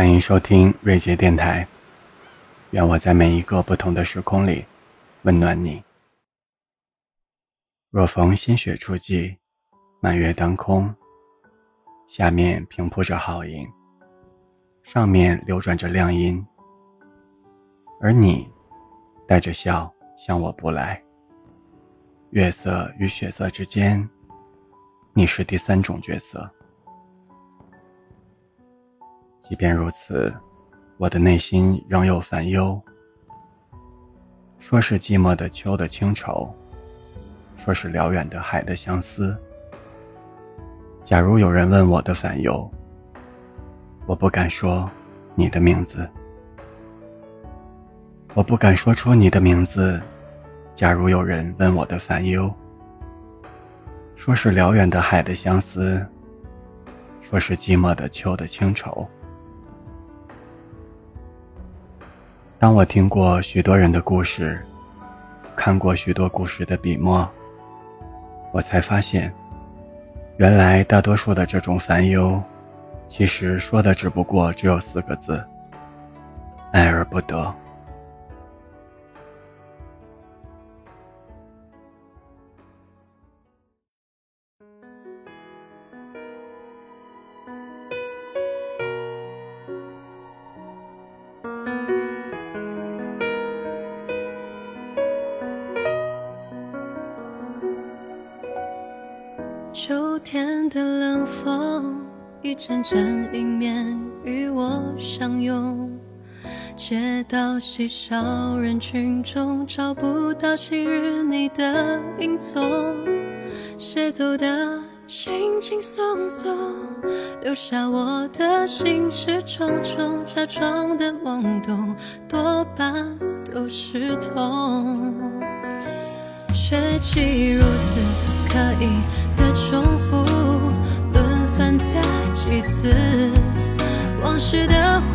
欢迎收听瑞杰电台，愿我在每一个不同的时空里温暖你。若逢新雪初霁，满月当空，下面平铺着好银，上面流转着亮阴，而你带着笑向我步来。月色与血色之间，你是第三种角色。即便如此，我的内心仍有烦忧。说是寂寞的秋的清愁，说是辽远的海的相思。假如有人问我的烦忧，我不敢说你的名字，我不敢说出你的名字。假如有人问我的烦忧，说是辽远的海的相思，说是寂寞的秋的清愁。当我听过许多人的故事，看过许多故事的笔墨，我才发现，原来大多数的这种烦忧，其实说的只不过只有四个字：爱而不得。秋天的冷风，一阵阵迎面与我相拥。街道稀少人群中，找不到昔日你的影踪。谁走的轻轻松松，留下我的心事重重，假装的懵懂，多半都是痛。却既如此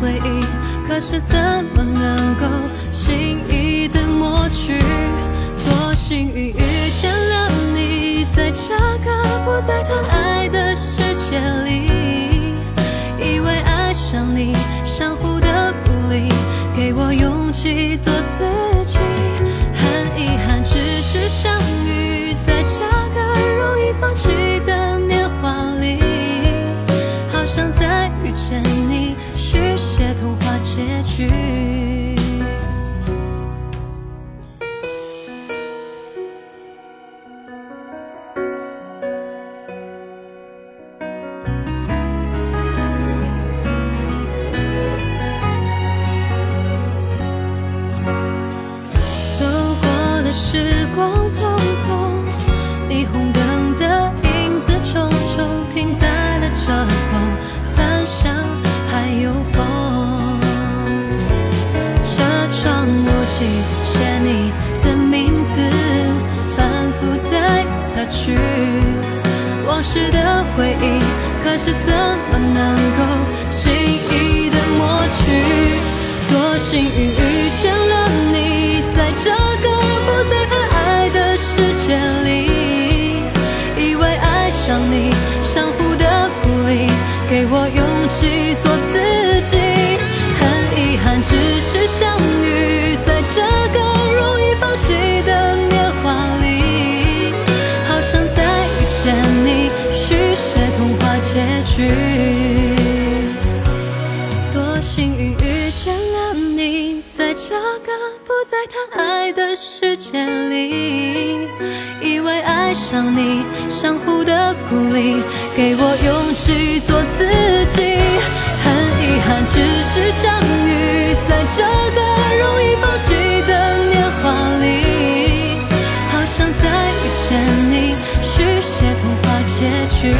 回忆，可是怎么能够轻易的抹去？多幸运遇见了你，在这个不再谈爱的世界里，以为爱上你，相互的鼓励，给我勇气做自己。很遗憾，只是相遇在这个容易。放弃时光匆匆，霓虹灯的影子重重。停在了车后，翻香还有风。车窗雾气写你的名字，反复在擦去往事的回忆，可是怎么能够轻易的抹去？多幸运遇见给我勇气做自己。很遗憾，只是相遇在这个见了你，在这个不再谈爱的世界里。以为爱上你，相互的鼓励，给我勇气做自己。很遗憾，只是相遇在这个容易放弃的年华里。好想再遇见你，续写童话结局。